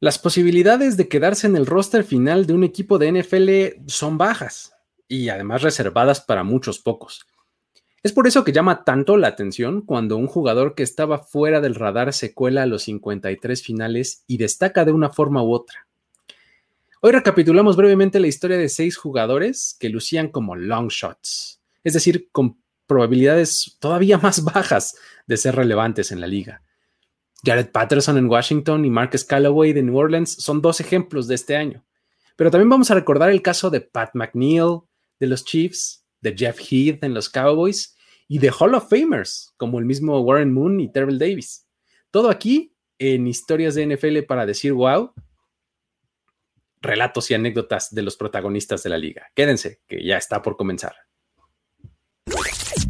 Las posibilidades de quedarse en el roster final de un equipo de NFL son bajas y además reservadas para muchos pocos. Es por eso que llama tanto la atención cuando un jugador que estaba fuera del radar se cuela a los 53 finales y destaca de una forma u otra. Hoy recapitulamos brevemente la historia de seis jugadores que lucían como long shots, es decir, con probabilidades todavía más bajas de ser relevantes en la liga. Jared Patterson en Washington y Marcus Callaway de New Orleans son dos ejemplos de este año. Pero también vamos a recordar el caso de Pat McNeil de los Chiefs, de Jeff Heath en los Cowboys y de Hall of Famers como el mismo Warren Moon y Terrell Davis. Todo aquí en historias de NFL para decir wow, relatos y anécdotas de los protagonistas de la liga. Quédense, que ya está por comenzar.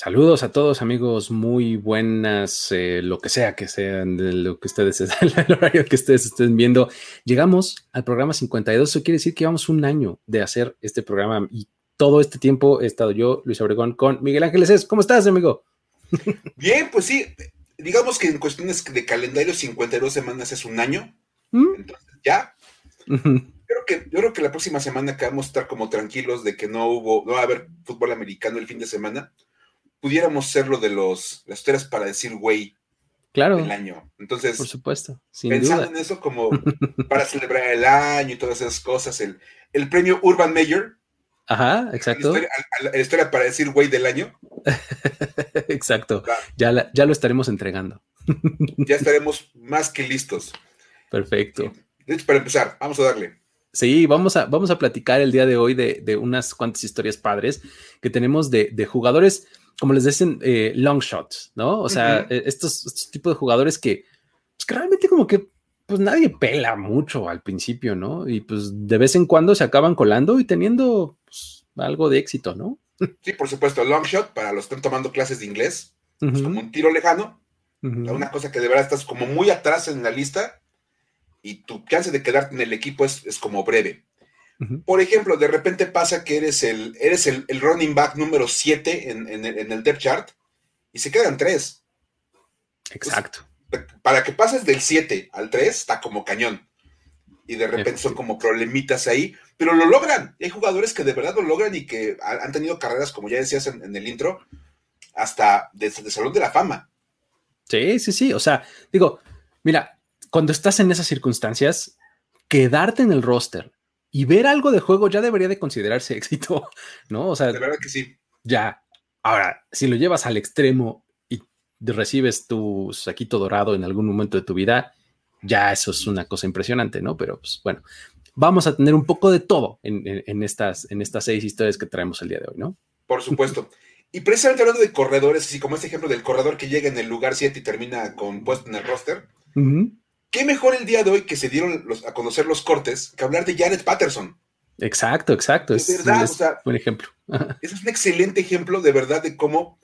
Saludos a todos amigos, muy buenas, eh, lo que sea que sean de lo que ustedes, el horario que ustedes estén viendo. Llegamos al programa 52, eso quiere decir que llevamos un año de hacer este programa y todo este tiempo he estado yo, Luis Obregón, con Miguel Ángeles. ¿Cómo estás, amigo? Bien, pues sí, digamos que en cuestiones de calendario 52 semanas es un año, ¿Mm? entonces ya. Creo que, yo creo que la próxima semana que vamos a estar como tranquilos de que no hubo, no va a haber fútbol americano el fin de semana pudiéramos ser lo de los, las historias para decir güey claro, del año. Entonces, por supuesto, pensando en eso como para celebrar el año y todas esas cosas, el, el premio Urban Mayor. Ajá, exacto. La historia, para decir güey del año. exacto. Ya, ya lo estaremos entregando. ya estaremos más que listos. Perfecto. para empezar, vamos a darle. Sí, vamos a, vamos a platicar el día de hoy de, de unas cuantas historias padres que tenemos de, de jugadores como les dicen, eh, long shots, ¿no? O sea, e, estos, tipos de jugadores que, pues, que realmente como que pues nadie pela mucho al principio, ¿no? Y pues de vez en cuando se acaban colando y teniendo pues, algo de éxito, ¿no? Sí, por supuesto, long shot, para los que están tomando clases de inglés, es como un tiro lejano, una cosa que de verdad estás como muy atrás en la lista y tu chance de quedarte en el equipo es, es como breve. Por ejemplo, de repente pasa que eres el, eres el, running back número 7 en, el depth chart y se quedan 3. Exacto. para que pases del 7 al 3 está como cañón. Y de repente son como problemitas ahí, pero lo logran. hay jugadores que de verdad lo logran y que han tenido carreras, como ya decías en, el intro, hasta de, de Salón de la Fama. Sí, sí, sí. O sea, digo, mira, cuando estás en esas circunstancias, quedarte en el roster y ver algo de juego ya debería de considerarse éxito, ¿no? O sea, de verdad que sí. Ya. Ahora, si lo llevas al extremo y recibes tu saquito dorado en algún momento de tu vida, ya eso es una cosa impresionante, ¿no? Pero pues bueno, vamos a tener un poco de todo en, estas, en estas seis historias que traemos el día de hoy, ¿no? Por supuesto. Y precisamente hablando de corredores, así como este ejemplo del corredor que llega en el lugar 7 y termina con puesto en el roster, qué mejor el día de hoy que se dieron a conocer los cortes que hablar de Janet Patterson. Exacto, exacto. Es, verdad, es, o sea, buen ejemplo. ese es un excelente ejemplo de verdad de cómo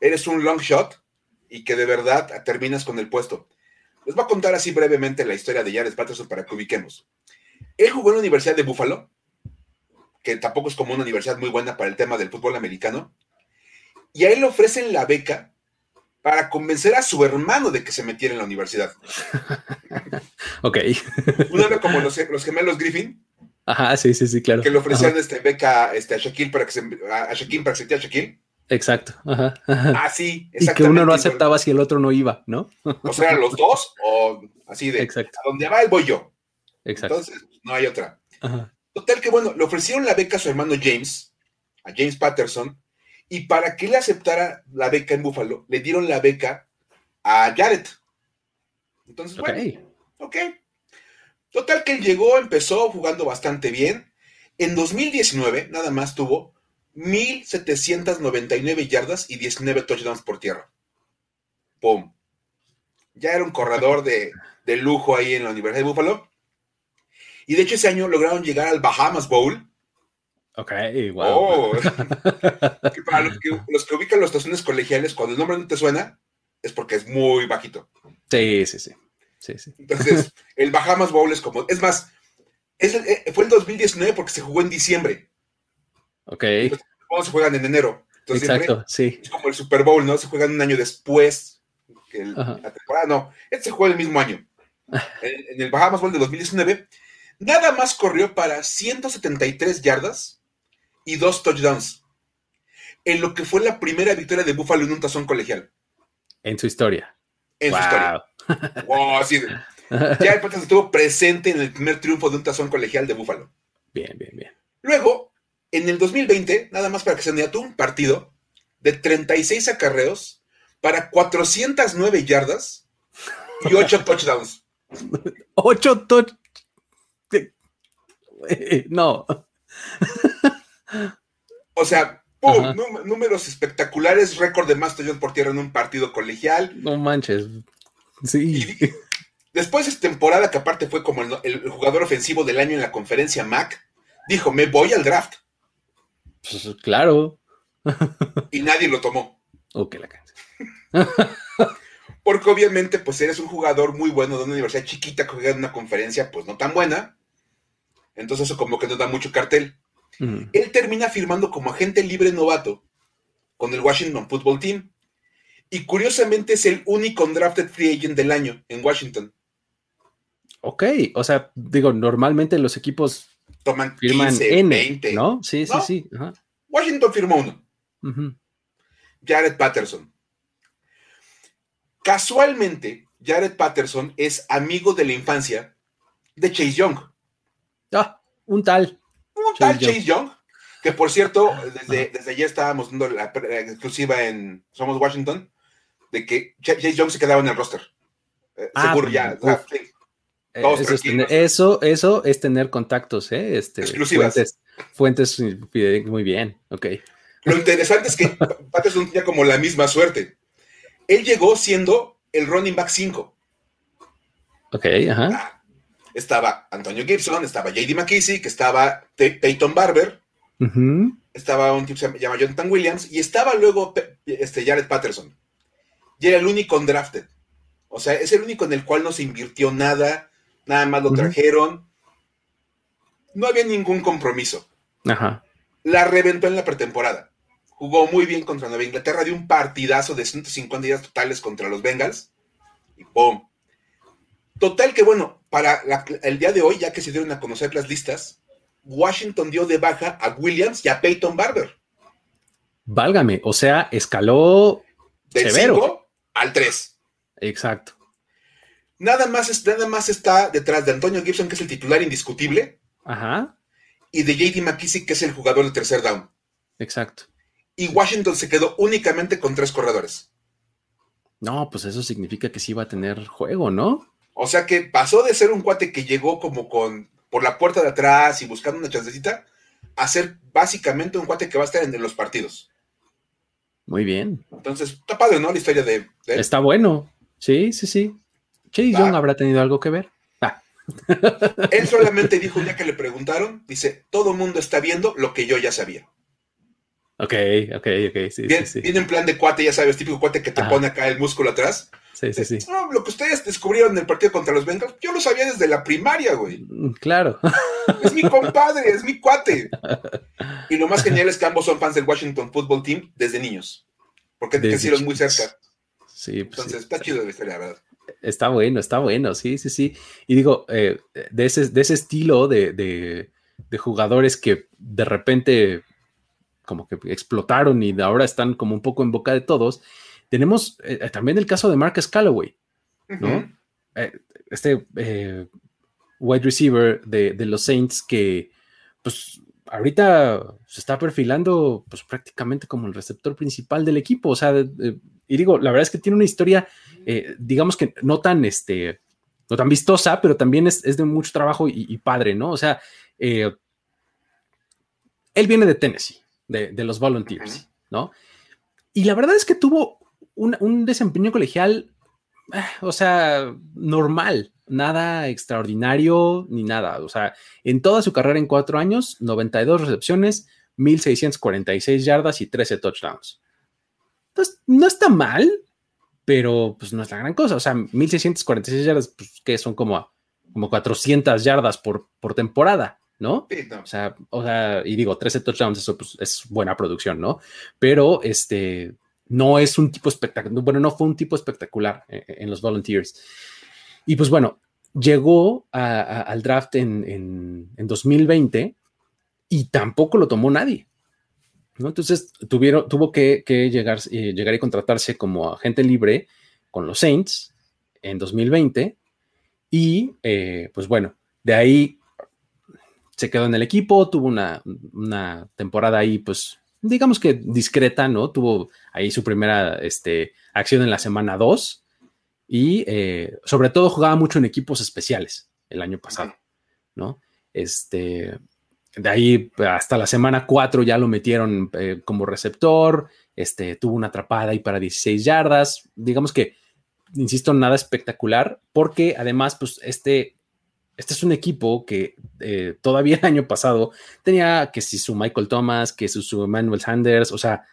eres un long shot y que de verdad terminas con el puesto. Les voy a contar así brevemente la historia de Janet Patterson para que ubiquemos. Él jugó en la Universidad de Buffalo, que tampoco es como una universidad muy buena para el tema del fútbol americano, y a él le ofrecen la beca para convencer a su hermano de que se metiera en la universidad. ok. Uno era como los, gemelos Griffin. Ajá, sí, sí, sí, claro. Que le ofrecían este beca este, a Shaquille para que se a Shaquille para que se metiera a Shaquille. Exacto. Ajá, Ah, sí, Y que uno no aceptaba si el otro no iba, ¿no? o sea, los dos, o así de Exacto. a donde va él voy yo. Exacto. Entonces, no hay otra. Ajá. Total que bueno, le ofrecieron la beca a su hermano James, a James Patterson, y para que él aceptara la beca en Buffalo, le dieron la beca a Jared. Entonces, bueno, ok. Total que él llegó, empezó jugando bastante bien. En 2019, nada más tuvo 1.799 yardas y 19 touchdowns por tierra. ¡Pum! Ya era un corredor de, de lujo ahí en la Universidad de Buffalo. Y de hecho ese año lograron llegar al Bahamas Bowl Ok, wow. Oh, que para los que, los que ubican los estaciones colegiales, cuando el nombre no te suena, es porque es muy bajito. Sí, sí, sí. sí, sí. Entonces, el Bahamas Bowl es como. Es más, es eh, fue el 2019 porque se jugó en diciembre. Ok, ¿Cómo se juegan en enero? Entonces, siempre exacto, sí. es como el Super Bowl, ¿no? Se juegan un año después que el- la temporada. No, este se juega el mismo año. En, en el Bahamas Bowl de 2019, nada más corrió para 173 yardas y dos touchdowns. En lo que fue la primera victoria de Buffalo en un tazón colegial En su historia. en su historia. Wow. Wow, así de- ya el Patriots estuvo presente en el primer triunfo de un tazón colegial de Buffalo. Bien, bien, bien. Luego, en el 2020, nada más para que se tuvo un partido de 36 acarreos para 409 yardas y 8 touchdowns. Ocho touch. No. O sea, ¡pum! Nú- números espectaculares, récord de más touchdowns por tierra en un partido colegial. No manches. Sí. Y después de temporada, que aparte fue como el, el jugador ofensivo del año en la conferencia MAC, dijo, me voy al draft. Pues, claro. Y nadie lo tomó. Ok, la canción. Porque obviamente, pues eres un jugador muy bueno de una universidad chiquita que juega en una conferencia, pues no tan buena. Entonces eso como que nos da mucho cartel. Él termina firmando como agente libre novato con el Washington Football Team. Y curiosamente es el único undrafted free agent del año en Washington. Ok, o sea, digo, normalmente los equipos Toman firman 15, N, 20. ¿no? Sí, sí, ¿No? sí. Ajá. Washington firmó uno, Ujú. Jared Patterson. Casualmente, Jared Patterson es amigo de la infancia de Chase Young. Ah, un tal. Un Chase tal Young. Chase Young, que por cierto, desde, desde ayer estábamos dando la exclusiva en Somos Washington, de que Ch- Chase Young se quedaba en el roster. Eh, Ah, seguro ya. sí. Eh, Todos Eso es, tener, eso, eso es tener contactos, ¿eh? Este, Exclusivas. Fuentes, muy bien, ok. Lo interesante es que Pa- Patterson tenía como la misma suerte. Él llegó siendo el running back 5. Ok, ajá. Ah, Estaba Antonio Gibson, estaba JD McKissick, estaba Peyton Barber, estaba un tipo que se llama Jonathan Williams y estaba luego Pe- este, Jared Patterson. Y era el único undrafted. O sea, es el único en el cual no se invirtió nada, nada más lo trajeron. No había ningún compromiso. Ajá. La reventó en la pretemporada. Jugó muy bien contra Nueva Inglaterra, dio un partidazo de 150 días totales contra los Bengals. Y ¡pum! Total que bueno, para la- el día de hoy, ya que se dieron a conocer las listas, Washington dio de baja a Williams y a Peyton Barber. Válgame, o sea, escaló Del severo. 5 al 3. Exacto. Nada más, nada más está detrás de Antonio Gibson, que es el titular indiscutible, Ajá, y de JD McKissick, que es el jugador de tercer down. exacto. Y Washington se quedó únicamente con tres corredores. No, pues eso significa que sí va a tener juego, ¿no? O sea que pasó de ser un cuate que llegó como con por la puerta de atrás y buscando una chancecita a ser básicamente un cuate que va a estar en los partidos. Muy bien. Entonces, está padre, ¿no? La historia de. Está bueno. Sí, sí, sí. Chase Ah. Young habrá tenido algo que ver. Ah, Él solamente dijo un día que le preguntaron, dice, todo el mundo está viendo lo que yo ya sabía. ok, ok, ok. Sí, Bien, sí, sí. En plan de cuate, ya sabes, típico cuate que te Ajá. pone acá el músculo atrás. Sí, sí, sí. No, lo que ustedes descubrieron en el partido contra los Bengals, yo lo sabía desde la primaria, güey. Mm, Claro. Es mi compadre, es mi cuate. Y lo más genial es que ambos son fans del Washington Football Team desde niños. Porque Desde crecieron muy cerca. Sí, pues Entonces, sí. está chido la historia, la verdad. Está bueno, está bueno, sí, sí, sí. Y digo, eh, de, ese, de ese estilo de, de- de jugadores que de repente como que explotaron y ahora están como un poco en boca de todos, tenemos eh, también el caso de Marcus Callaway, ¿no? Eh, este eh, wide receiver de, de los Saints que pues ahorita se está perfilando pues prácticamente como el receptor principal del equipo, o sea, y digo, la verdad es que tiene una historia, eh, digamos que no tan, este, no tan vistosa, pero también es, es de mucho trabajo y, y padre, ¿no? O sea, eh, él viene de Tennessee, de, de los Volunteers. ¿no? Y la verdad es que tuvo un, un desempeño colegial, ah, o sea, normal, nada extraordinario ni nada. O sea, en toda su carrera en cuatro años, 92 recepciones, 1646 yardas y 13 touchdowns. Entonces, no está mal, pero pues no es la gran cosa. O sea, 1646 yardas, pues que son como, como 400 yardas por, por temporada, ¿no? O, sea, o sea, y digo, 13 touchdowns, eso pues, es buena producción, ¿no? Pero este, no es un tipo espectacular, bueno, no fue un tipo espectacular en, en los Volunteers. Y pues bueno, llegó al draft en, 2020 y tampoco lo tomó nadie. ¿no? Entonces tuvieron, tuvo que, llegar, eh, llegar y contratarse como agente libre con los Saints en 2020 y eh, pues bueno, de ahí se quedó en el equipo, tuvo una, una, temporada ahí pues digamos que discreta, ¿no? Tuvo ahí su primera este, acción en la semana 2 y eh, sobre todo jugaba mucho en equipos especiales el año pasado, ¿no? Este, de ahí hasta la semana 4 ya lo metieron eh, como receptor, este, tuvo una atrapada ahí para 16 yardas, digamos que, insisto, nada espectacular, porque además, pues este, este es un equipo que eh, todavía el año pasado tenía que si su Michael Thomas, que su, su Emmanuel Sanders, o sea,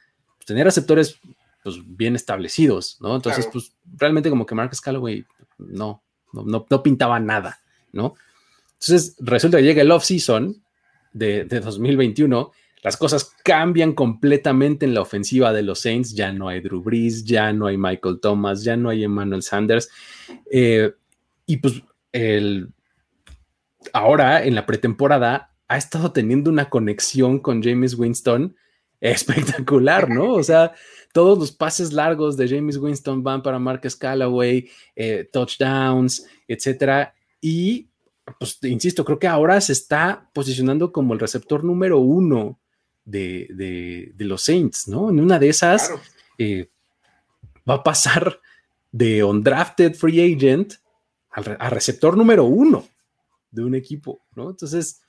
tenía receptores pues, bien establecidos, ¿no? Entonces, pues realmente como que Marcus Callaway no, no, no, pintaba nada, ¿no? Entonces, resulta que llega el off-season de, de 2021 las cosas cambian completamente en la ofensiva de los Saints. Ya no hay Drew Brees, ya no hay Michael Thomas, ya no hay Emmanuel Sanders. Eh, y pues el, ahora en la pretemporada ha estado teniendo una conexión con James Winston espectacular, ¿no? O sea, todos los pases largos de James Winston van para Marcus Callaway, eh, touchdowns, etcétera. Y, pues, insisto, creo que ahora se está posicionando como el receptor número uno de, los Saints, ¿no? En una de esas eh, va a pasar de undrafted free agent a receptor número uno de un equipo, ¿no? Entonces,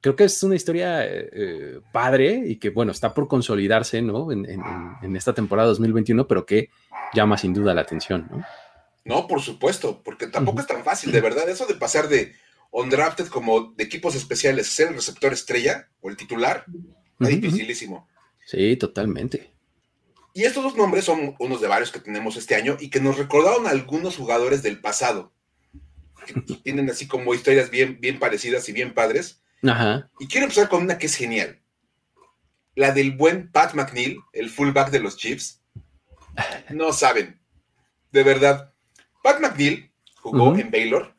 creo que es una historia eh, eh, padre y que, bueno, está por consolidarse, ¿no? En, esta temporada 2021, pero que llama sin duda la atención, ¿no? No, por supuesto, porque tampoco es tan fácil, de verdad, eso de pasar de undrafted como de equipos especiales ser el receptor estrella o el titular, es dificilísimo. Sí, totalmente. Y estos dos nombres son unos de varios que tenemos este año y que nos recordaron a algunos jugadores del pasado, tienen así como historias bien, bien parecidas y bien padres, y quiero empezar con una que es genial. La del buen Pat McNeil, el fullback de los Chiefs. No saben. De verdad. Pat McNeil jugó en Baylor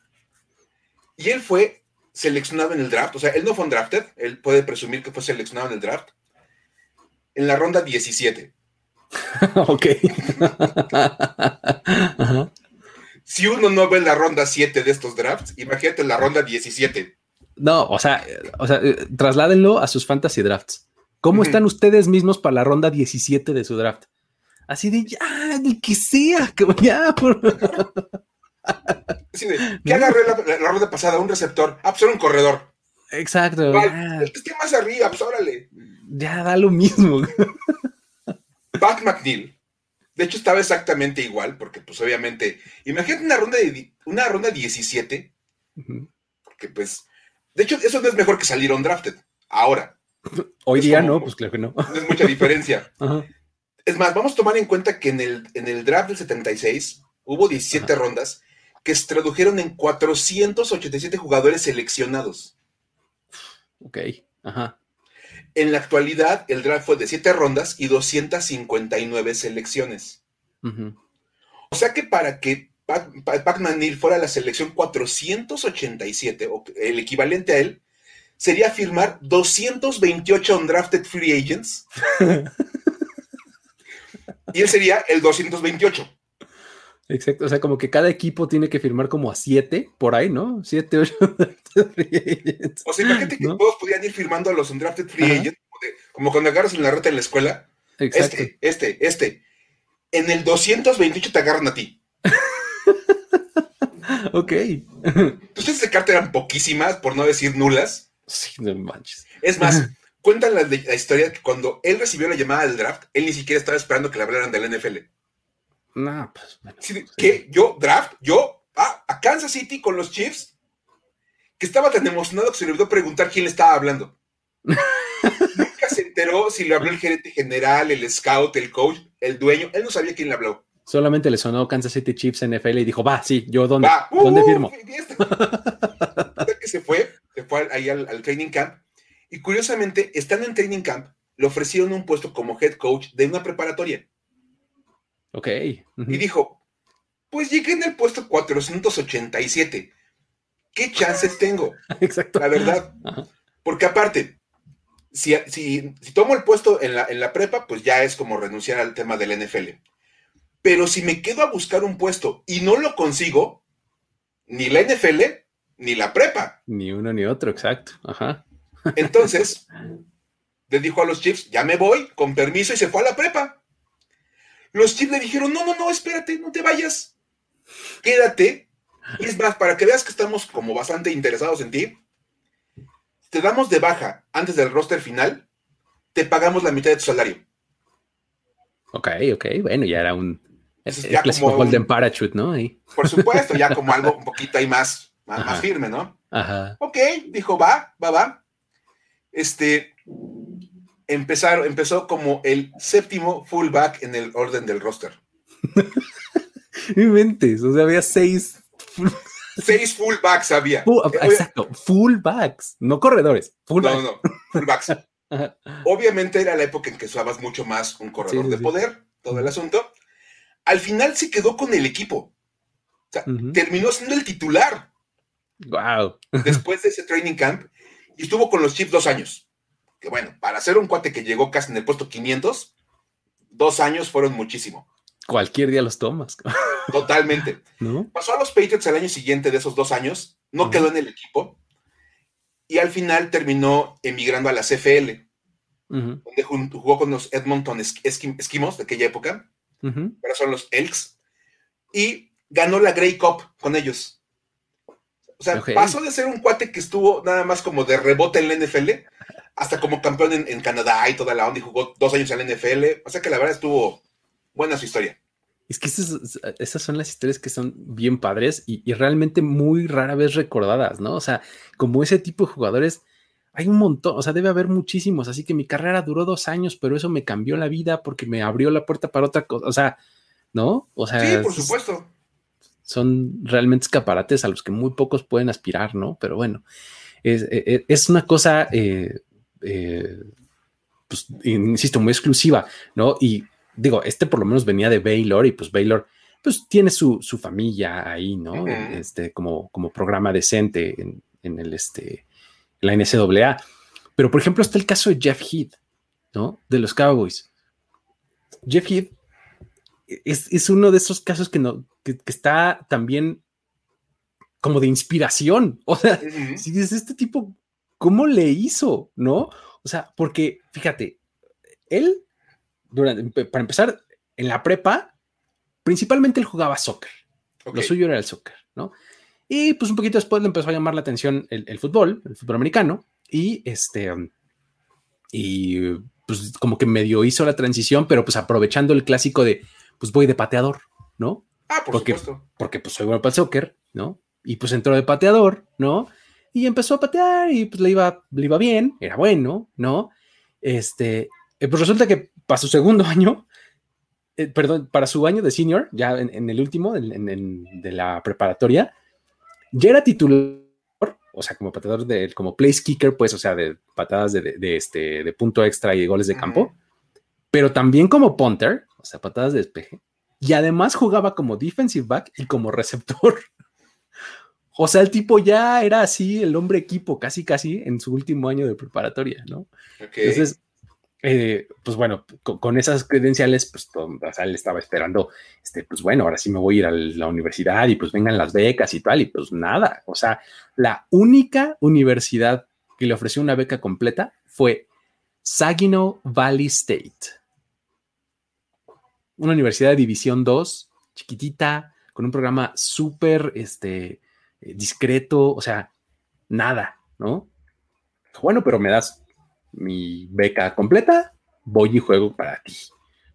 y él fue seleccionado en el draft. O sea, él no fue un drafted. Él puede presumir que fue seleccionado en el draft. En la ronda 17. ok. Si uno no ve la ronda 7 de estos drafts, imagínate la ronda 17. No, o sea, o sea, eh, trasládenlo a sus fantasy drafts. ¿Cómo están ustedes mismos para la ronda 17 de su draft? Así de ya, el que sea, que ya. Por... ¿qué agarré la, ronda pasada? Un receptor. Ah, pues era un corredor. Exacto. el que esté más arriba, pues órale. Ya da lo mismo. Pat McNeil. De hecho, estaba exactamente igual, porque, pues, obviamente, imagínate una ronda de una ronda 17, porque, pues, de hecho, eso no es mejor que salir on drafted. Ahora. Hoy día no, pues claro que no. No es mucha diferencia. Es más, vamos a tomar en cuenta que en el, en el draft del 76 hubo 17 rondas que se tradujeron en 487 jugadores seleccionados. Ok, ajá. En la actualidad, el draft fue de 7 rondas y 259 selecciones. O sea que para que Pac-Man Neal fuera la selección 487, o el equivalente a él, sería firmar 228 undrafted free agents. y él sería el 228. Exacto, o sea, como que cada equipo tiene que firmar como a 7 por ahí, ¿no? 7, 8 free agents. O sea, imagínate que todos podían ir firmando a los undrafted free agents, como, cuando agarras en la reta en la escuela. Exacto. Este, este, este. En el 228 te agarran a ti. ok. Entonces de carta eran poquísimas, por no decir nulas. Sí, no manches. Es más, cuentan la, historia que cuando él recibió la llamada del draft, él ni siquiera estaba esperando que le hablaran del NFL. No, pues. ¿Qué? ¿Yo? ¿Draft? ¿Yo? ah, a Kansas City con los Chiefs, que estaba tan emocionado que se le olvidó preguntar quién le estaba hablando. Nunca se enteró si le habló el gerente general, el scout, el coach, el dueño. Él no sabía quién le habló. Solamente le sonó Kansas City Chiefs NFL y dijo, va, sí, yo dónde, ¿dónde uh, firmo. que se fue, se fue ahí al, training camp. Y curiosamente, estando en training camp, le ofrecieron un puesto como head coach de una preparatoria. Ok. Y dijo, pues llegué en el puesto 487. ¿Qué chances tengo? Exacto. La verdad. Porque aparte, si, si, tomo el puesto en la, en la prepa, pues ya es como renunciar al tema del NFL. Pero si me quedo a buscar un puesto y no lo consigo, ni la NFL ni la prepa. Ni uno ni otro, exacto. Ajá. Entonces, le dijo a los Chiefs, ya me voy, con permiso, y se fue a la prepa. Los Chiefs le dijeron, no, no, no, espérate, no te vayas. Quédate. Y es más, para que veas que estamos como bastante interesados en ti, te damos de baja antes del roster final, te pagamos la mitad de tu salario. Ok, ok, bueno, ya era un, es ya como Golden Parachute, ¿no? Por supuesto, ya como algo un poquito ahí más, más, firme, ¿no? Ajá. Ok, dijo, va, va, va. Este, empezaron, empezó como el séptimo fullback en el orden del roster. Mentes, o sea, había seis. seis fullbacks había. exacto, fullbacks, no corredores, fullbacks. No, no, fullbacks. Obviamente era la época en que usabas mucho más un corredor de poder, todo el asunto al final se quedó con el equipo. O sea, terminó siendo el titular. Wow. Después de ese training camp y estuvo con los Chiefs dos años. Que bueno, para ser un cuate que llegó casi en el puesto 500, dos años fueron muchísimo. Cualquier día los tomas. Totalmente. Pasó a los Patriots el año siguiente de esos dos años, no quedó en el equipo y al final terminó emigrando a la CFL, donde jugó con los Edmonton Esquimos de aquella época pero son los Elks, y ganó la Grey Cup con ellos. O sea, pasó de ser un cuate que estuvo nada más como de rebote en la NFL hasta como campeón en, Canadá y toda la onda y jugó dos años en la NFL. O sea que la verdad estuvo buena su historia. Es que esas, son las historias que son bien padres y, y, realmente muy rara vez recordadas, ¿no? O sea, como ese tipo de jugadores, hay un montón, o sea, debe haber muchísimos, así que mi carrera duró dos años, pero eso me cambió la vida porque me abrió la puerta para otra cosa, o sea, ¿no? O sea, sí, por supuesto. Son realmente escaparates a los que muy pocos pueden aspirar, ¿no? Pero bueno, es, e, e, una cosa, eh, eh, pues, insisto, muy exclusiva, ¿no? Y digo, este por lo menos venía de Baylor y pues Baylor, pues tiene su, familia ahí, ¿no? Este, como, como programa decente en, en el, este, la NCAA. Pero, por ejemplo, está el caso de Jeff Heath, ¿no? De los Cowboys. Jeff Heath es, uno de esos casos que, no, que, está también como de inspiración. O sea, si dices, este tipo, ¿cómo le hizo? ¿No? O sea, porque, fíjate, él, durante, para empezar, en la prepa, principalmente él jugaba soccer. Lo suyo era el soccer, ¿no? Y pues un poquito después le empezó a llamar la atención el, fútbol, el fútbol americano, y este, y pues como que medio hizo la transición, pero pues aprovechando el clásico de, pues voy de pateador, ¿no? Ah, por porque, supuesto. Porque pues soy bueno para el soccer, ¿no? Y pues entró de pateador, ¿no? Y empezó a patear y pues le iba, le iba bien, era bueno, ¿no? Este, eh, pues resulta que para su segundo año, eh, perdón, para su año de senior, ya en, el último, en, de la preparatoria, ya era titular, o sea, como pateador de, como place kicker, pues, o sea, de patadas de, este, de punto extra y goles de campo, pero también como punter, o sea, patadas de despeje, y además jugaba como defensive back y como receptor. O sea, el tipo ya era así, el hombre equipo, casi, casi en su último año de preparatoria, ¿no? Entonces, eh, pues bueno, con, esas credenciales, pues todo, o sea, él estaba esperando, este, pues bueno, ahora sí me voy a ir a la universidad y pues vengan las becas y tal, y pues nada, o sea, la única universidad que le ofreció una beca completa fue Saginaw Valley State, una universidad de División 2, chiquitita, con un programa súper, este, eh, discreto, o sea, nada, ¿no? Bueno, pero me das mi beca completa, voy y juego para ti,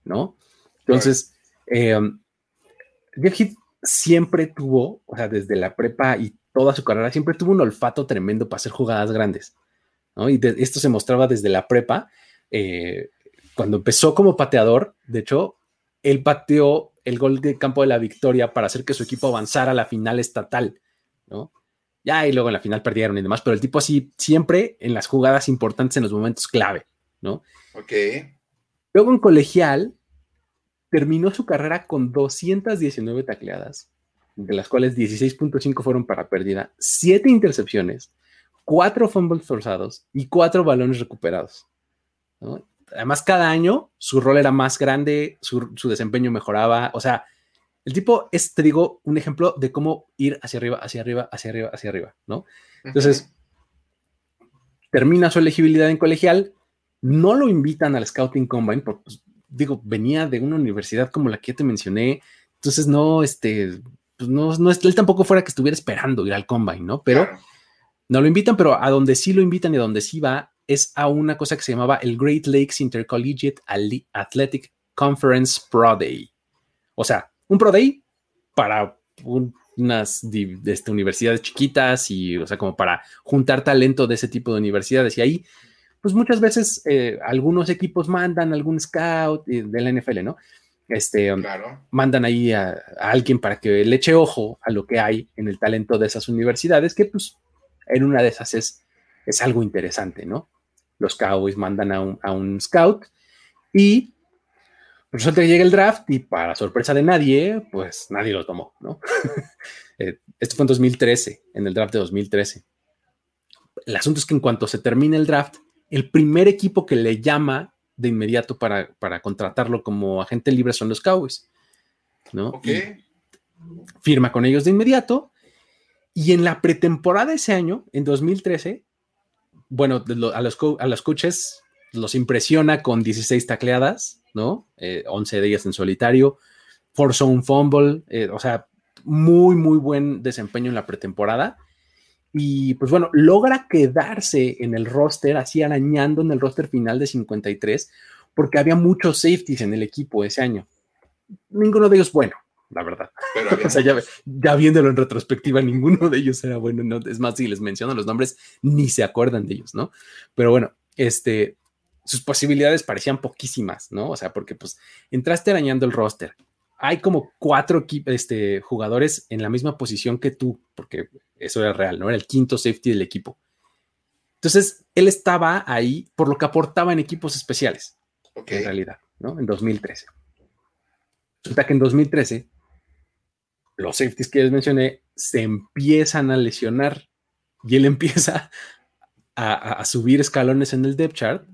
¿no? Entonces, eh, Jeff Heath siempre tuvo, o sea, desde la prepa y toda su carrera, siempre tuvo un olfato tremendo para hacer jugadas grandes. ¿no? Y esto se mostraba desde la prepa. Eh, cuando empezó como pateador, de hecho, él pateó el gol de campo de la victoria para hacer que su equipo avanzara a la final estatal, ¿no? Ya, y luego en la final perdieron y demás, pero el tipo así siempre en las jugadas importantes, en los momentos clave, ¿no? Ok. Luego en colegial, terminó su carrera con 219 tacleadas, de las cuales 16.5 fueron para pérdida, 7 intercepciones, 4 fumbles forzados y 4 balones recuperados. Además, cada año su rol era más grande, su, desempeño mejoraba. O sea, el tipo es, te digo, un ejemplo de cómo ir hacia arriba, hacia arriba, hacia arriba, hacia arriba, ¿no? Entonces, termina su elegibilidad en colegial, no lo invitan al Scouting Combine, porque, pues, digo, venía de una universidad como la que te mencioné, entonces no, este, pues no, no, él tampoco fuera que estuviera esperando ir al Combine, ¿no? Pero no lo invitan, pero a donde sí lo invitan y a donde sí va es a una cosa que se llamaba el Great Lakes Intercollegiate Athletic Conference Pro Day. O sea, un Pro Day para unas este, universidades chiquitas y, o sea, como para juntar talento de ese tipo de universidades. Y ahí, pues muchas veces eh, algunos equipos mandan algún scout de la NFL, ¿no? Este, um, mandan ahí a, a, alguien para que le eche ojo a lo que hay en el talento de esas universidades, que pues en una de esas es, es algo interesante, ¿no? los Cowboys mandan a un, scout y resulta que llega el draft y para sorpresa de nadie, pues nadie lo tomó, ¿no? Eh, esto fue en 2013, en el draft de 2013. El asunto es que en cuanto se termina el draft, el primer equipo que le llama de inmediato para, contratarlo como agente libre son los Cowboys, ¿no? Firma con ellos de inmediato y en la pretemporada de ese año, en 2013, bueno, a los, a los coaches los impresiona con 16 tacleadas, ¿no? 11 eh, de ellas en solitario, forzó un fumble, eh, o sea, muy, muy buen desempeño en la pretemporada. Y pues bueno, logra quedarse en el roster, así arañando en el roster final de 53, porque había muchos safeties en el equipo ese año. Ninguno de ellos bueno, la verdad. o sea, ya, viéndolo en retrospectiva, ninguno de ellos era bueno. No, es más, si les menciono los nombres, ni se acuerdan de ellos, ¿no? Pero bueno, este, sus posibilidades parecían poquísimas, ¿no? O sea, porque pues entraste arañando el roster. Hay como cuatro este, jugadores en la misma posición que tú, porque eso era real, ¿no? Era el quinto safety del equipo. Entonces, él estaba ahí por lo que aportaba en equipos especiales, en realidad, ¿no? En 2013. Resulta que en 2013 los safeties que les mencioné se empiezan a lesionar y él empieza a, subir escalones en el depth chart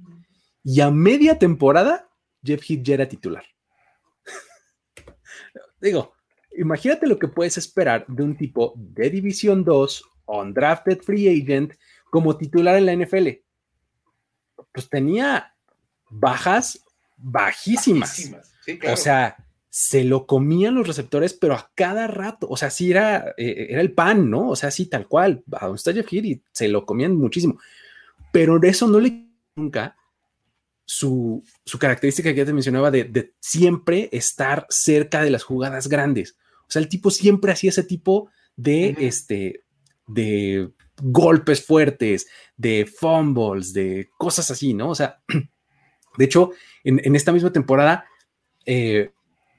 y a media temporada Jeff Heath ya era titular. Digo, imagínate lo que puedes esperar de un tipo de División 2, undrafted free agent, como titular en la NFL. Pues tenía bajas bajísimas. O sea, se lo comían los receptores, pero a cada rato, o sea, sí era, eh, era el pan, ¿no? O sea, sí, tal cual, a donde está Jeff y se lo comían muchísimo, pero eso no le nunca su, característica que ya te mencionaba de, siempre estar cerca de las jugadas grandes. O sea, el tipo siempre hacía ese tipo de, este, de golpes fuertes, de fumbles, de cosas así, ¿no? O sea, de hecho, en, esta misma temporada, eh,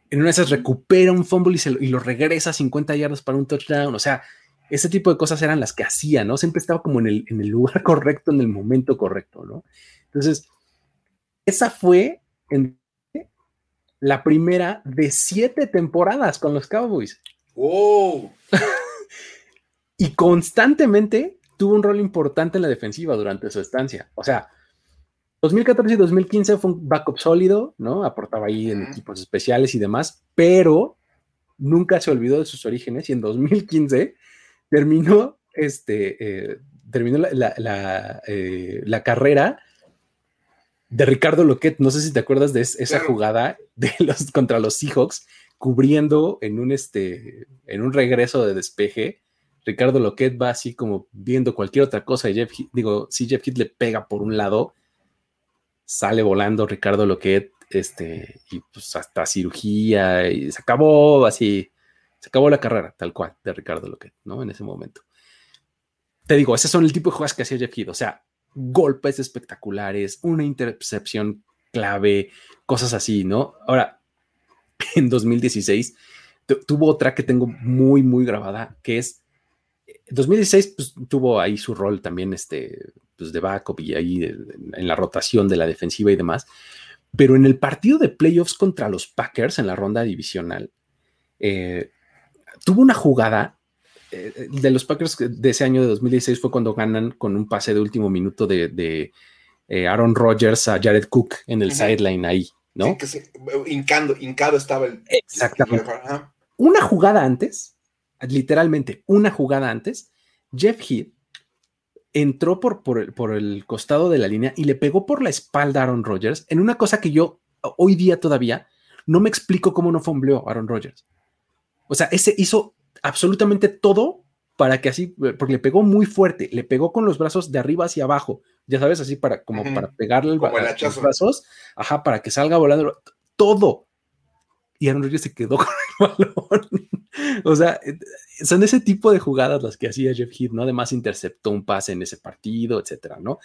en una de esas recupera un fumble y, lo regresa a 50 yardas para un touchdown. O sea, ese tipo de cosas eran las que hacía, ¿no? Siempre estaba como en el, en el lugar correcto, en el momento correcto, ¿no? Entonces, esa fue la primera de siete temporadas con los Cowboys. ¡Wow! y constantemente tuvo un rol importante en la defensiva durante su estancia. O sea, 2014 y 2015 fue un backup sólido, ¿no? Aportaba ahí en equipos especiales y demás, pero nunca se olvidó de sus orígenes y en 2015 terminó, este, eh, terminó la, eh, la, carrera de Ricardo Loquet. No sé si te acuerdas de esa jugada de los, contra los Seahawks, cubriendo en un, este, en un regreso de despeje. Ricardo Loquet va así como viendo cualquier otra cosa y Jeff, digo, si Jeff Hit le pega por un lado, sale volando Ricardo Loquet, este, y pues hasta cirugía, y se acabó así, Se acabó la carrera, tal cual, de Ricardo Loquet, ¿no? En ese momento. Te digo, ese son el tipo de jugadas que hacía Jeff Heath. O sea, golpes espectaculares, una intercepción clave, cosas así, ¿no? Ahora, en 2016 tuvo otra que tengo muy, muy grabada, que es 2016 pues, tuvo ahí su rol también este, pues, de backup y ahí en la rotación de la defensiva y demás. Pero en el partido de playoffs contra los Packers en la ronda divisional, eh, tuvo una jugada eh, de los Packers de ese año de 2016 fue cuando ganan con un pase de último minuto de, eh, Aaron Rodgers a Jared Cook en el sideline ahí, ¿no? Sí, que hincado estaba el. Exactamente. Una jugada antes, literalmente una jugada antes, Jeff Heath entró por, por, el, por el costado de la línea y le pegó por la espalda a Aaron Rodgers en una cosa que yo hoy día todavía no me explico cómo no fombleó Aaron Rodgers. O sea, ese hizo absolutamente todo para que así, porque le pegó muy fuerte, le pegó con los brazos de arriba hacia abajo, ya sabes, así para como para pegarle el, los brazos, ajá, para que salga volando todo. Y Aaron Rodgers se quedó con el balón. o sea, son ese tipo de jugadas las que hacía Jeff Heath, ¿no? Además interceptó un pase en ese partido, etcétera, ¿no?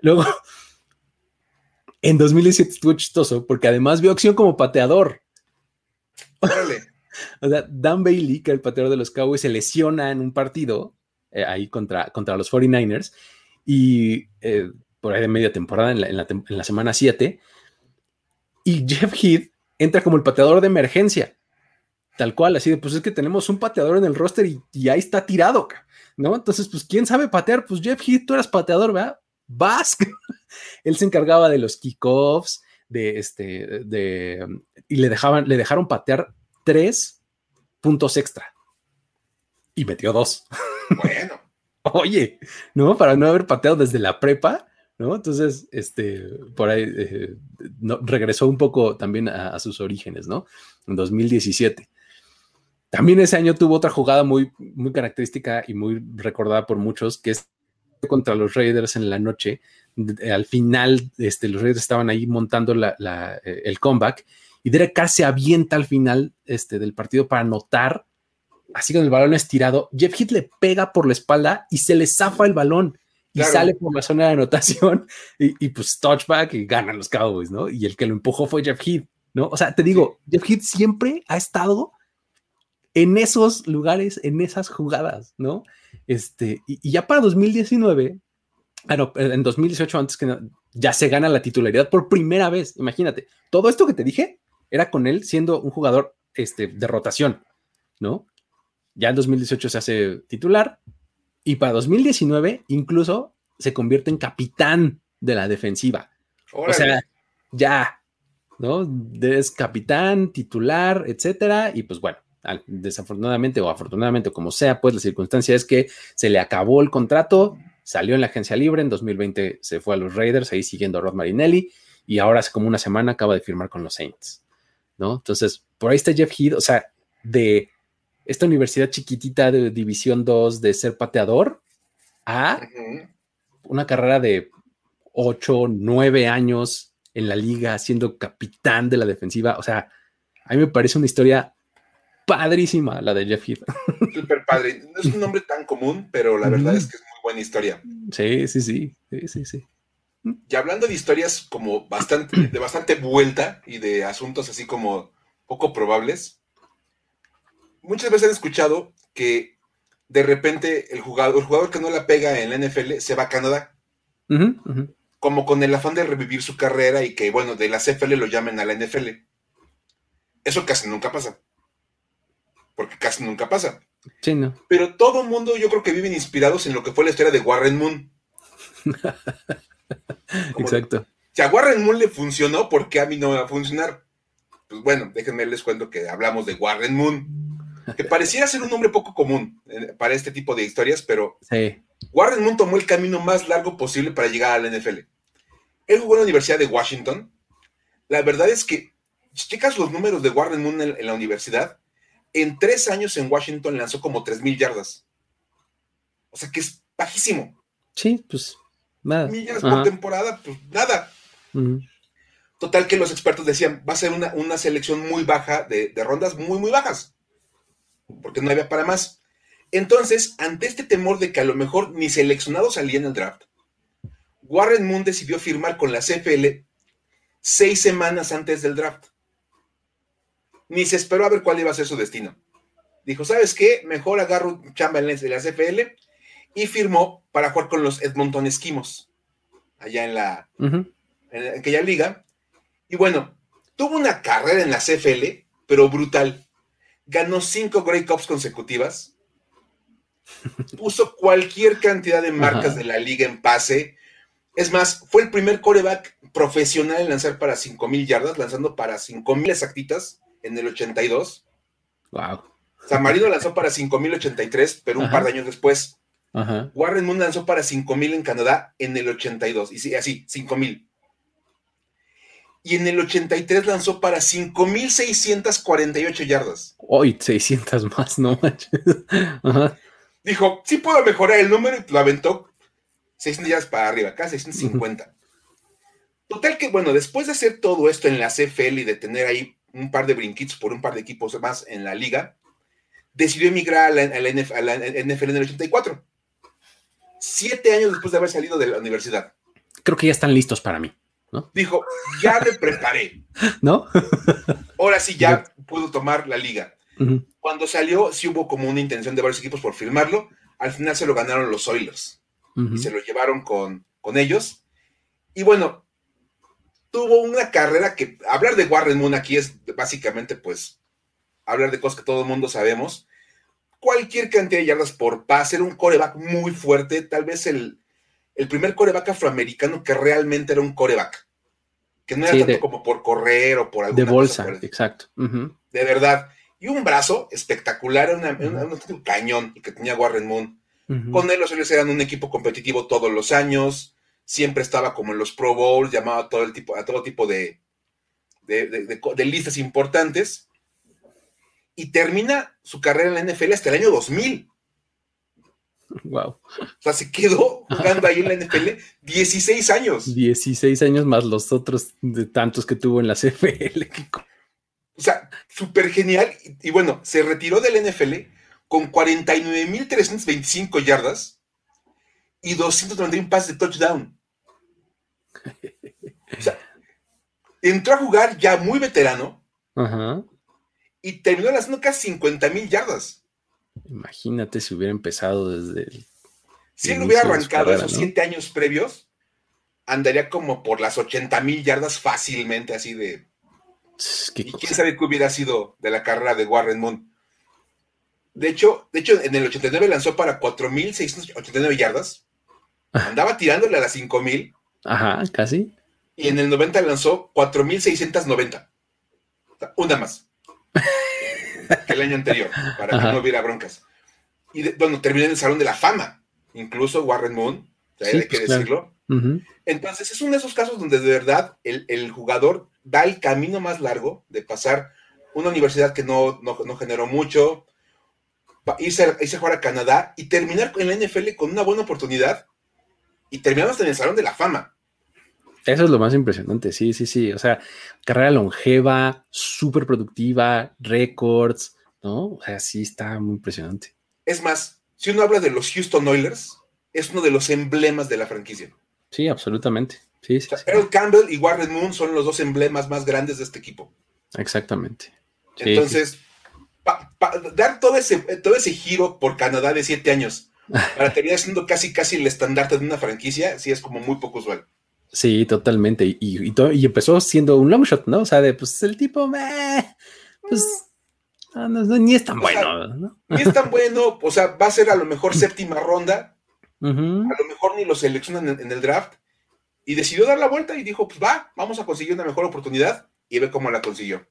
Luego, en 2017 estuvo chistoso porque además vio acción como pateador. O sea, Dan Bailey, que era el pateador de los Cowboys, se lesiona en un partido eh, ahí contra, contra los 49ers y eh, por ahí de media temporada, en la, en la semana 7. Y Jeff Heath entra como el pateador de emergencia. Tal cual, así de, pues es que tenemos un pateador en el roster y, ahí está tirado, ¿no? Entonces, pues, ¿quién sabe patear? Pues Jeff Heath, tú eras pateador, ¿verdad? Vas. Él se encargaba de los kickoffs, de este, de, y le dejaban, le dejaron patear tres puntos extra. Y metió dos. Bueno. Oye, ¿no? Para no haber pateado desde la prepa, ¿no? Entonces, este, por ahí eh, regresó un poco también a, a, sus orígenes, ¿no? En 2017. También ese año tuvo otra jugada muy, muy característica y muy recordada por muchos, que es contra los Raiders en la noche. Al final, este, los Raiders estaban ahí montando la, eh, el comeback y Derek Carr se avienta al final este, del partido para anotar, así con el balón estirado. Jeff Heath le pega por la espalda y se le zafa el balón y sale por la zona de anotación y, pues touchback y ganan los Cowboys, ¿no? Y el que lo empujó fue Jeff Heath, ¿no? O sea, te digo, Jeff Heath siempre ha estado en esos lugares, en esas jugadas, ¿no? Este, y, ya para 2019, bueno, en 2018 antes que ya se gana la titularidad por primera vez, imagínate, todo esto que te dije era con él siendo un jugador este, de rotación, ¿no? Ya en 2018 se hace titular y para 2019 incluso se convierte en capitán de la defensiva. O sea, ya, ¿no? Es capitán, titular, etcétera, y pues bueno, desafortunadamente o afortunadamente, como sea, pues la circunstancia es que se le acabó el contrato, salió en la agencia libre, en 2020 se fue a los Raiders, ahí siguiendo a Rod Marinelli, y ahora hace como una semana acaba de firmar con los Saints, ¿no? Entonces, por ahí está Jeff Heath, o sea, de esta universidad chiquitita de División 2 de ser pateador a una carrera de 8, 9 años en la liga siendo capitán de la defensiva, o sea, a mí me parece una historia padrísima la de Jeff Heath. Súper padre. No es un nombre tan común, pero la verdad es que es muy buena historia. Sí, sí, sí, sí, sí, sí. Y hablando de historias como bastante, de bastante vuelta y de asuntos así como poco probables, muchas veces han escuchado que de repente el jugador, el jugador que no la pega en la NFL se va a Canadá. Como con el afán de revivir su carrera y que, bueno, de la CFL lo llamen a la NFL. Eso casi nunca pasa porque casi nunca pasa. Sí, no. Pero todo el mundo yo creo que viven inspirados en lo que fue la historia de Warren Moon. Exacto. Si a Warren Moon le funcionó, ¿por qué a mí no me va a funcionar? Pues bueno, déjenme les cuento que hablamos de Warren Moon, que pareciera ser un nombre poco común eh, para este tipo de historias, pero sí. Warren Moon tomó el camino más largo posible para llegar a la NFL. Él jugó en la Universidad de Washington. La verdad es que, si checas los números de Warren Moon en la universidad, en tres años en Washington lanzó como mil yardas. O sea que es bajísimo. Sí, pues nada. Millas por temporada, pues nada. Total que los expertos decían, va a ser una, selección muy baja, de, rondas muy, muy bajas. porque no había para más. Entonces, ante este temor de que a lo mejor ni seleccionado salía en el draft, Warren Moon decidió firmar con la CFL seis semanas antes del draft. Ni se esperó a ver cuál iba a ser su destino. Dijo, ¿sabes qué? Mejor agarro chamba en la CFL y firmó para jugar con los Edmonton Esquimos, allá en la en aquella liga. Y bueno, tuvo una carrera en la CFL, pero brutal. Ganó cinco Grey Cups consecutivas. Puso cualquier cantidad de marcas de la liga en pase. Es más, fue el primer coreback profesional en lanzar para 5000 yardas, lanzando para 5000 exactitas en el 82. Wow. San Marino lanzó para 5083, pero un par de años después. Warren Moon lanzó para 5000 en Canadá en el 82. Y sí, así, 5000. Y en el 83 lanzó para 5648 yardas. Hoy 600 más, no manches. Dijo, sí puedo mejorar el número y lo aventó 600 yardas para arriba, acá 650. Total que, bueno, después de hacer todo esto en la CFL y de tener ahí un par de brinquitos por un par de equipos más en la liga, decidió emigrar a la, NFL, en el 84. Siete años después de haber salido de la universidad. Creo que ya están listos para mí, ¿no? Dijo, ya me preparé. ¿No? Ahora sí ya puedo tomar la liga. Cuando salió, sí hubo como una intención de varios equipos por firmarlo. Al final se lo ganaron los Oilers. Y se lo llevaron con, con ellos. Y bueno, tuvo una carrera que hablar de Warren Moon aquí es básicamente pues hablar de cosas que todo el mundo sabemos. Cualquier cantidad de yardas por pase, era un coreback muy fuerte, tal vez el, primer coreback afroamericano que realmente era un coreback, que no era tanto como por correr o por alguna De bolsa, exacto. De verdad. Y un brazo espectacular, un cañón que tenía Warren Moon. Con él los Oilers eran un equipo competitivo todos los años siempre estaba como en los Pro Bowls, llamaba a todo, el tipo, a todo tipo de, de, listas importantes, y termina su carrera en la NFL hasta el año 2000. Wow. O sea, se quedó jugando ahí en la NFL 16 años. 16 años más los otros de tantos que tuvo en la CFL. O sea, súper genial. Y, y, bueno, se retiró del NFL con 49.325 yardas y 291 pases de touchdown. O sea, entró a jugar ya muy veterano y terminó lanzando casi 50 mil yardas. Imagínate si hubiera empezado desde el. Si él hubiera arrancado esos siete años previos, andaría como por las 80 mil yardas fácilmente, así de. y quién sabe qué hubiera sido de la carrera de Warren Moon. De hecho, de hecho, en el 89 lanzó para 4.689 yardas. Andaba tirándole a las 5000. Ajá, casi. Y en el 90 lanzó 4690. Una más. que el año anterior, para que no hubiera broncas. Y bueno, terminó en el Salón de la Fama. Incluso Warren Moon, hay que pues, decirlo. Entonces, es uno de esos casos donde de verdad el, jugador da el camino más largo de pasar una universidad que no, no, generó mucho, irse, irse a jugar a Canadá y terminar en la NFL con una buena oportunidad y terminamos en el Salón de la Fama. Eso es lo más impresionante, sí, sí, sí. O sea, carrera longeva, súper productiva, récords, ¿no? O sea, sí está muy impresionante. Es más, si uno habla de los Houston Oilers, es uno de los emblemas de la franquicia. Sí, absolutamente. Sí, sí, Earl Campbell y Warren Moon son los dos emblemas más grandes de este equipo. Exactamente. Entonces, dar todo ese, todo ese giro por Canadá de siete años para terminar siendo casi casi el estandarte de una franquicia, sí es como muy poco usual. Sí, totalmente. Y, y, empezó siendo un long shot, ¿no? O sea, de pues el tipo, pues ni es tan bueno. ¿no? Ni es tan bueno, o sea, va a ser a lo mejor séptima ronda, a lo mejor ni lo seleccionan en, el draft, y decidió dar la vuelta y dijo, pues va, vamos a conseguir una mejor oportunidad y ve cómo la consiguió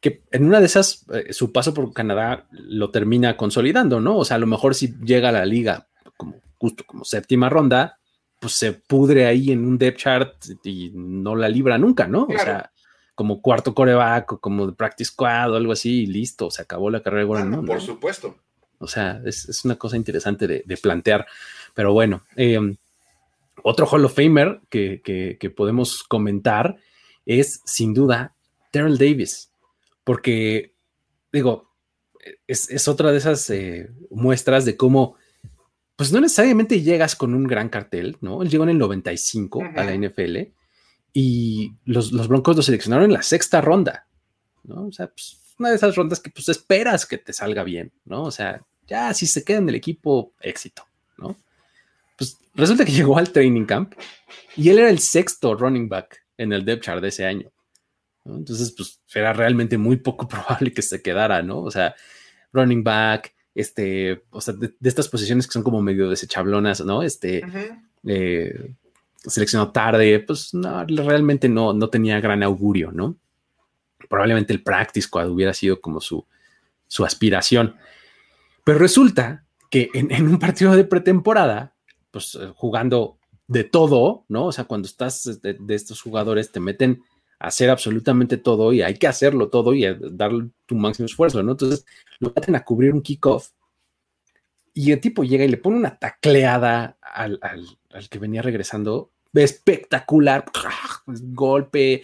que en una de esas, eh, su paso por Canadá lo termina consolidando, ¿no? O sea, a lo mejor si llega a la liga como justo como séptima ronda, pues se pudre ahí en un depth chart y no la libra nunca, ¿no? O sea, como cuarto coreback o como de practice squad o algo así, y listo, se acabó la carrera de Warren Por supuesto. O sea, es, una cosa interesante de, plantear. Pero bueno, em, otro Hall of Famer que, que podemos comentar es sin duda Terrell Davis porque, digo, es, otra de esas eh, muestras de cómo, pues no necesariamente llegas con un gran cartel, ¿no? Él llegó en el 95 a la NFL y los, los, Broncos lo seleccionaron en la sexta ronda, ¿no? O sea, pues, una de esas rondas que pues esperas que te salga bien, ¿no? O sea, ya si se queda en el equipo, éxito, ¿no? Pues resulta que llegó al training camp y él era el sexto running back en el depth chart de ese año. Entonces, pues era realmente muy poco probable que se quedara, ¿no? O sea, running back, este, o sea, de, estas posiciones que son como medio desechablonas, ¿no? Este, eh, seleccionó tarde, pues no, realmente no, no tenía gran augurio, ¿no? Probablemente el practice squad hubiera sido como su, su aspiración. Pero resulta que en, un partido de pretemporada, pues eh, jugando de todo, ¿no? O sea, cuando estás de, de estos jugadores, te meten hacer absolutamente todo y hay que hacerlo todo y darle tu máximo esfuerzo, ¿no? Entonces lo meten a cubrir un kickoff y el tipo llega y le pone una tacleada al, que venía regresando espectacular, pues, golpe,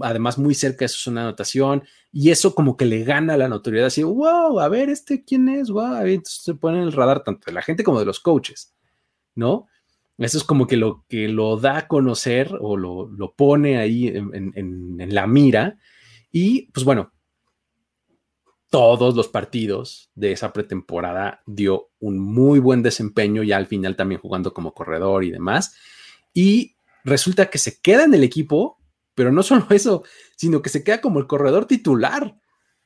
además muy cerca su zona de anotación y eso como que le gana la notoriedad, así, wow, a ver, este quién es, wow, entonces se pone en el radar tanto de la gente como de los coaches, ¿no? Eso es como que lo que lo da a conocer o lo, pone ahí en, la mira. Y pues bueno, todos los partidos de esa pretemporada dio un muy buen desempeño, ya al final también jugando como corredor y demás. Y resulta que se queda en el equipo, pero no solo eso, sino que se queda como el corredor titular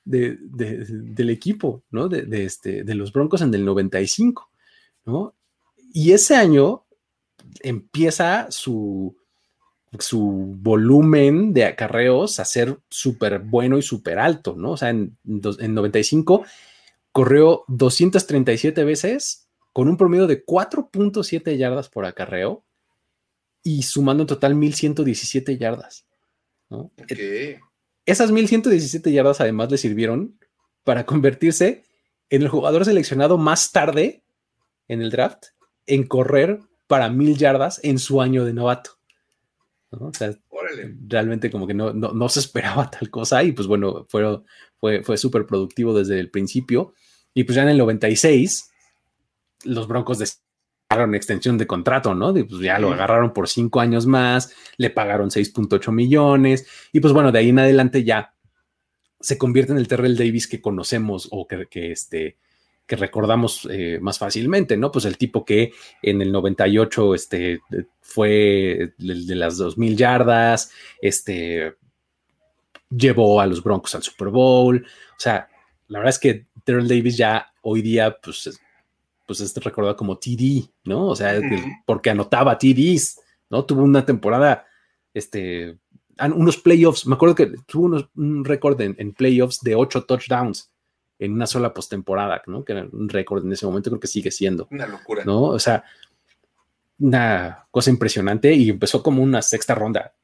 del equipo, ¿no? De, este, de los Broncos en el 95, ¿no? Y ese año empieza su, su volumen de acarreos a ser súper bueno y súper alto, ¿no? O sea, en, en 95 corrió 237 veces con un promedio de 4.7 yardas por acarreo y sumando en total 1117 yardas. ¿no? Esas 1117 yardas además le sirvieron para convertirse en el jugador seleccionado más tarde en el draft en correr para mil yardas en su año de novato. O sea, realmente como que no, no, se esperaba tal cosa y pues bueno, fue, fue, fue súper productivo desde el principio. Y pues ya en el 96, los Broncos dejaron extensión de contrato, ¿no? Y pues ya lo agarraron por cinco años más, le pagaron 6.8 millones y pues bueno, de ahí en adelante ya se convierte en el Terrell Davis que conocemos o que, que este, que recordamos eh, más fácilmente, ¿no? Pues el tipo que en el 98 este, fue de, las 2.000 yardas, este, llevó a los Broncos al Super Bowl. O sea, la verdad es que Terrell Davis ya hoy día, pues, pues es recordado como TD, ¿no? O sea, porque anotaba TDs, ¿no? Tuvo una temporada, este, unos playoffs, me acuerdo que tuvo un récord en, playoffs de 8 touchdowns en una sola postemporada, ¿no? Que era un récord en ese momento, creo que sigue siendo. Una locura. ¿No? O sea, una cosa impresionante y empezó como una sexta ronda,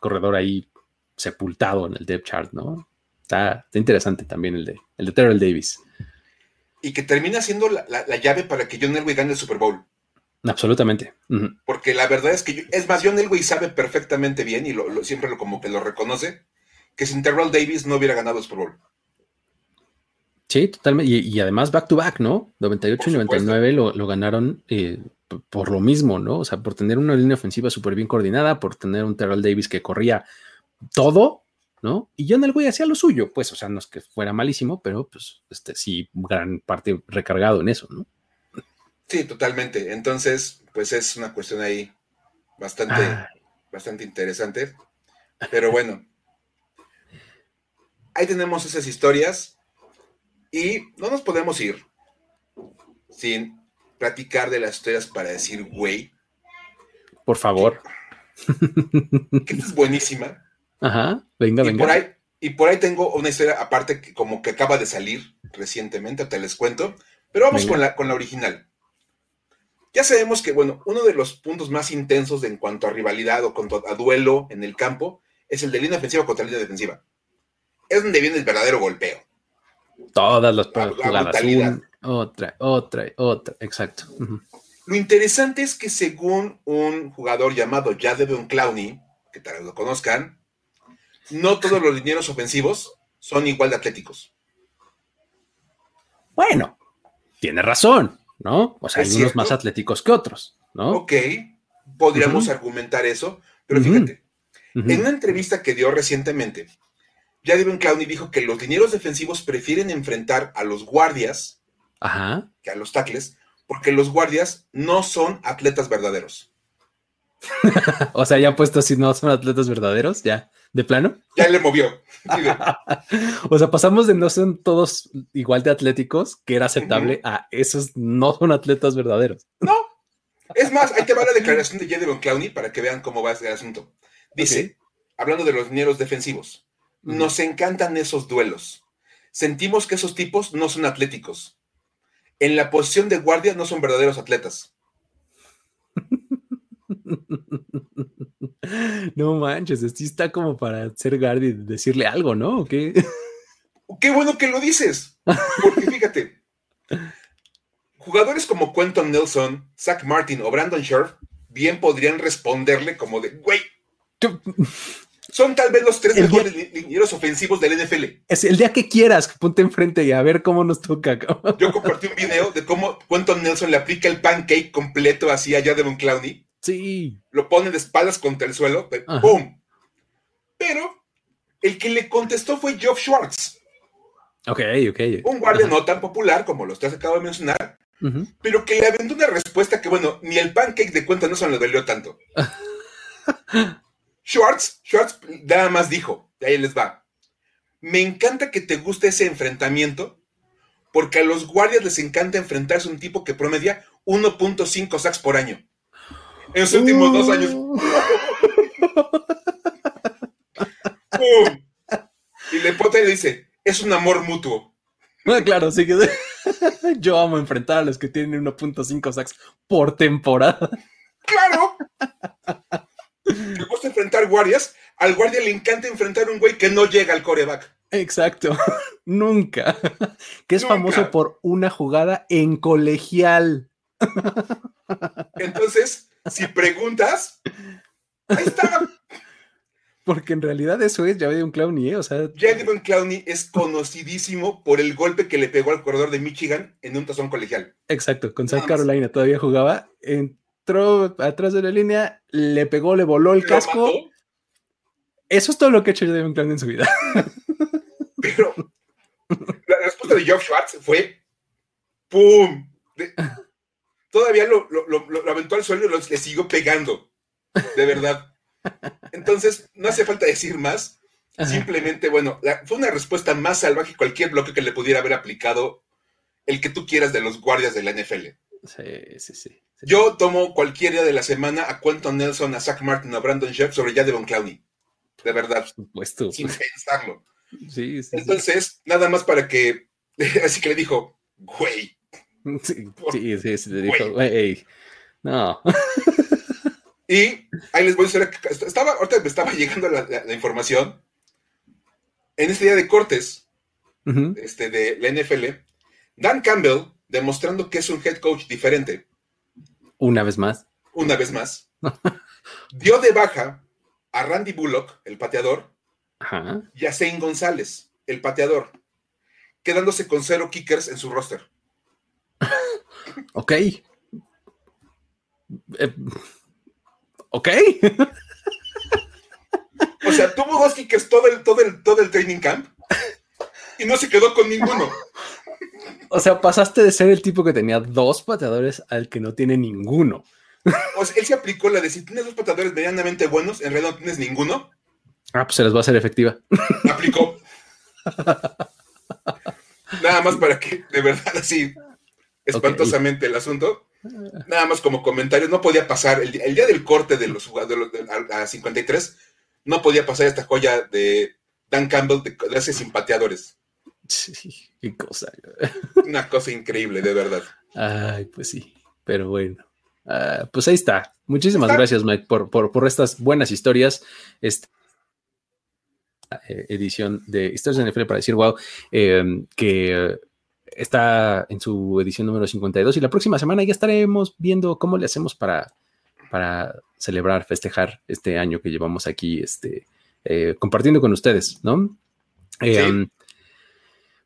corredor ahí sepultado en el depth chart, ¿no? Está, interesante también el de, el de Terrell Davis. Y que termina siendo la, llave para que John Elway gane el Super Bowl. Absolutamente. Porque la verdad es que, es más, John Elway sabe perfectamente bien y lo, siempre lo, como que lo reconoce, que sin Terrell Davis no hubiera ganado el Super Bowl. Sí, totalmente. Y, además back to back, ¿no? 98 y 99 lo, ganaron eh, por lo mismo, ¿no? O sea, por tener una línea ofensiva súper bien coordinada, por tener un Terrell Davis que corría todo, ¿no? Y John Elway hacía lo suyo, pues, o sea, no es que fuera malísimo, pero pues, este, sí, gran parte recargado en eso, ¿no? Sí, totalmente. Entonces, pues es una cuestión ahí bastante, bastante interesante. Pero bueno, ahí tenemos esas historias. Y no nos podemos ir sin platicar de las historias para decir, güey. Por favor. Que, es buenísima. Ajá, venga, y venga. Por ahí, y por ahí tengo una historia aparte que como que acaba de salir recientemente, te les cuento. Pero vamos con la, con la original. Ya sabemos que, bueno, uno de los puntos más intensos en cuanto a rivalidad o cuanto a duelo en el campo es el de línea ofensiva contra línea defensiva. Es donde viene el verdadero golpeo. Todas las jugadas. otra, otra, otra. Exacto. Lo interesante es que según un jugador llamado Jadevon Clowney, que tal vez lo conozcan, no todos los linieros ofensivos son igual de atléticos. Bueno, tiene razón, ¿no? O sea, hay unos más atléticos que otros, ¿no? Ok, podríamos argumentar eso, pero fíjate, en una entrevista que dio recientemente, Jadon Clowney dijo que los linieros defensivos prefieren enfrentar a los guardias que a los tackles, porque los guardias no son atletas verdaderos. o sea, ya puesto si no son atletas verdaderos, ya, de plano. Ya le movió. o sea, pasamos de no son todos igual de atléticos, que era aceptable, a esos no son atletas verdaderos. No. Es más, ahí te va la declaración de Jadon Clowney para que vean cómo va el asunto. Dice, hablando de los linieros defensivos, nos encantan esos duelos. Sentimos que esos tipos no son atléticos. En la posición de guardia no son verdaderos atletas. No manches, esto está como para ser guardia y decirle algo, ¿no? ¿Qué? Qué bueno que lo dices. Porque fíjate, jugadores como Quentin Nelson, Zach Martin o Brandon Scherf bien podrían responderle como de, güey, son tal vez los tres mejores linieros ofensivos del NFL. Es el día que quieras, ponte enfrente y a ver cómo nos toca. Yo compartí un video de cómo Quentin Nelson le aplica el pancake completo así allá de un Clowney. Sí. Lo pone de espaldas contra el suelo. ¡Pum! Pero el que le contestó fue Geoff Schwartz. Ok, ok. Un guardia no tan popular como los que acabo de mencionar, pero que le aventó una respuesta que, bueno, ni el pancake de Quentin Nelson le dolió tanto. Schwartz, Schwartz nada más dijo, de ahí les va. Me encanta que te guste ese enfrentamiento, porque a los guardias les encanta enfrentarse a un tipo que promedia 1.5 sacks por año. En los últimos dos años. Y le y le dice, es un amor mutuo. Ah, claro, sí que yo amo enfrentar a los que tienen 1.5 sacks por temporada. ¡Claro! Gusta enfrentar guardias, al guardia le encanta enfrentar un güey que no llega al coreback. Exacto, nunca. Que es famoso por una jugada en colegial. Entonces, si preguntas, ahí está. Porque en realidad eso es Jadon Clowney, ¿eh? O sea. Jadon Clowney es conocidísimo por el golpe que le pegó al corredor de Michigan en un tazón colegial. Exacto, con South Carolina todavía jugaba. En atrás de la línea, le pegó, le voló el casco. Eso es todo lo que ha hecho Devin Clown en su vida. Pero la respuesta de Geoff Schwartz fue ¡Pum! todavía lo, aventó al suelo y le siguió pegando. De verdad. Entonces, no hace falta decir más. Simplemente, bueno, fue una respuesta más salvaje que cualquier bloque que le pudiera haber aplicado el que tú quieras de los guardias de la NFL. Sí, sí, sí. Yo tomo cualquier día de la semana a Quentin Nelson, a Zach Martin, a Brandon Sheff sobre Jadevon Clowney. De verdad. Supuesto. Sin pensarlo. Sí, sí. Entonces, nada más para que. Así que le dijo, güey. Sí, sí, sí, le dijo, güey. No. y ahí les voy a decir. Estaba, ahorita me estaba llegando la, información. En este día de cortes este, de la NFL, Dan Campbell, demostrando que es un head coach diferente, una vez más. Una vez más. dio de baja a Randy Bullock, el pateador, y a Zane González, el pateador, quedándose con cero kickers en su roster. ok. Eh, ok. o sea, tuvo dos kickers todo el, todo, el, todo el training camp y no se quedó con ninguno. O sea, pasaste de ser el tipo que tenía dos pateadores al que no tiene ninguno. O sea, él se aplicó la de si tienes dos pateadores medianamente buenos, en realidad no tienes ninguno. Ah, pues se les va a hacer efectiva. Aplicó. Nada más para que, de verdad, así, espantosamente el asunto. Nada más como comentario, no podía pasar, el, día del corte de los jugadores a, 53, no podía pasar esta joya de Dan Campbell de, de hace sin pateadores. Sí, qué cosa. Una cosa increíble, de verdad. Ay, pues sí, pero bueno. Ah, pues ahí está. Muchísimas gracias, Mike, por, por, estas buenas historias. Esta eh, edición de Historias de NFL para decir wow, em, que está en su edición número 52 y la próxima semana ya estaremos viendo cómo le hacemos para, para celebrar, festejar este año que llevamos aquí, este, eh, compartiendo con ustedes, ¿no? Em,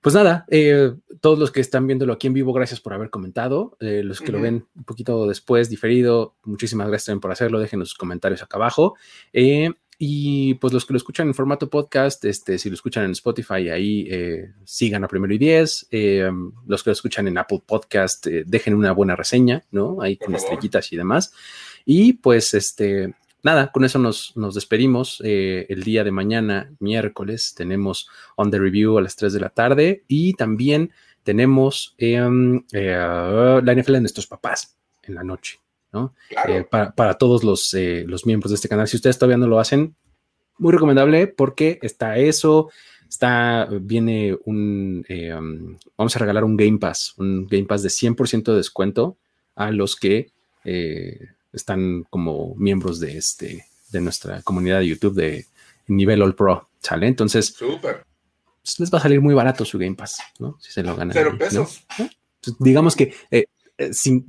pues nada, eh, todos los que están viéndolo aquí en vivo, gracias por haber comentado. Eh, los que lo ven un poquito después, diferido, muchísimas gracias también por hacerlo. Dejen sus comentarios acá abajo. Eh, y pues los que lo escuchan en formato podcast, este, si lo escuchan en Spotify, ahí eh, sigan a primero y diez. los que lo escuchan en Apple Podcast, dejen una buena reseña, ¿no? Ahí con estrellitas y demás. Y pues, este, nada, con eso nos, nos despedimos. el día de mañana, miércoles, tenemos On the Review a las 3 de la tarde y también tenemos em, eh, la NFL de nuestros papás en la noche, ¿no? Eh, para, todos los, eh, los miembros de este canal. Si ustedes todavía no lo hacen, muy recomendable porque está eso, está, viene un, em, vamos a regalar un Game Pass, un Game Pass de 100% de descuento a los que están como miembros de, este, de nuestra comunidad de YouTube de nivel All Pro, ¿sale? Entonces, pues, les va a salir muy barato su Game Pass, ¿no? Si se lo ganan. Cero pesos. Pues, digamos que eh,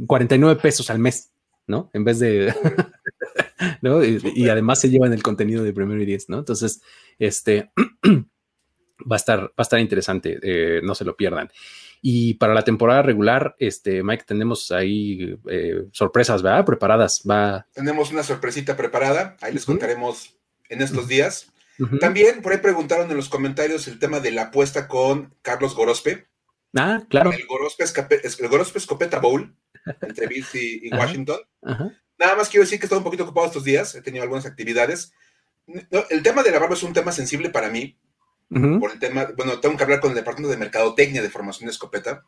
49 eh, pesos al mes, ¿no? En vez de. ¿no? Y, además se llevan el contenido de primero y diez, ¿no? Entonces, este. va a estar, va a estar interesante, eh, no se lo pierdan. Y para la temporada regular, este, Mike, tenemos ahí eh, sorpresas, ¿verdad? Preparadas. Va. Tenemos una sorpresita preparada. Ahí les contaremos en estos días. También por ahí preguntaron en los comentarios el tema de la apuesta con Carlos Gorospe. Ah, claro. El Gorospe, Escopeta Bowl entre Bills y, Washington. Nada más quiero decir que he estado un poquito ocupado estos días, he tenido algunas actividades. el tema de la barba es un tema sensible para mí. Por el tema, bueno, tengo que hablar con el departamento de mercadotecnia de formación de escopeta.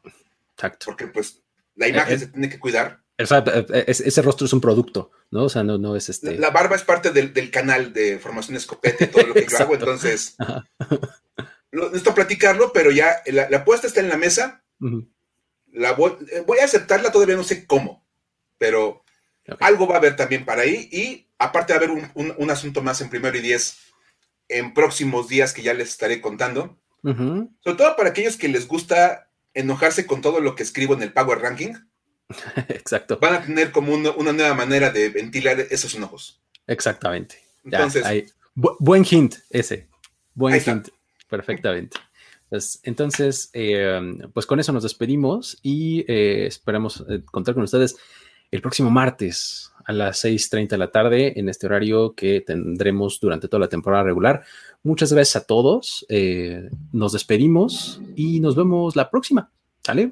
Exacto. Porque pues la imagen eh, eh. se tiene que cuidar. Eh, ese rostro es un producto, ¿no? O sea, no, no es este. La barba es parte del, canal de formación escopete, todo lo que yo hago, entonces. necesito platicarlo, pero ya la, apuesta está en la mesa. la voy, a aceptarla, todavía no sé cómo, pero algo va a haber también para ahí. Y aparte va a haber un, asunto más en primero y diez en próximos días que ya les estaré contando. Sobre todo para aquellos que les gusta enojarse con todo lo que escribo en el Power Ranking. Exacto. Van a tener como una, nueva manera de ventilar esos enojos. Exactamente. Entonces, buen hint ese. Buen hint. Perfectamente. Pues, entonces, eh, pues con eso nos despedimos y eh, esperamos eh, contar con ustedes el próximo martes a las 6.30 de la tarde en este horario que tendremos durante toda la temporada regular. Muchas gracias a todos. nos despedimos y nos vemos la próxima. ¿Sale?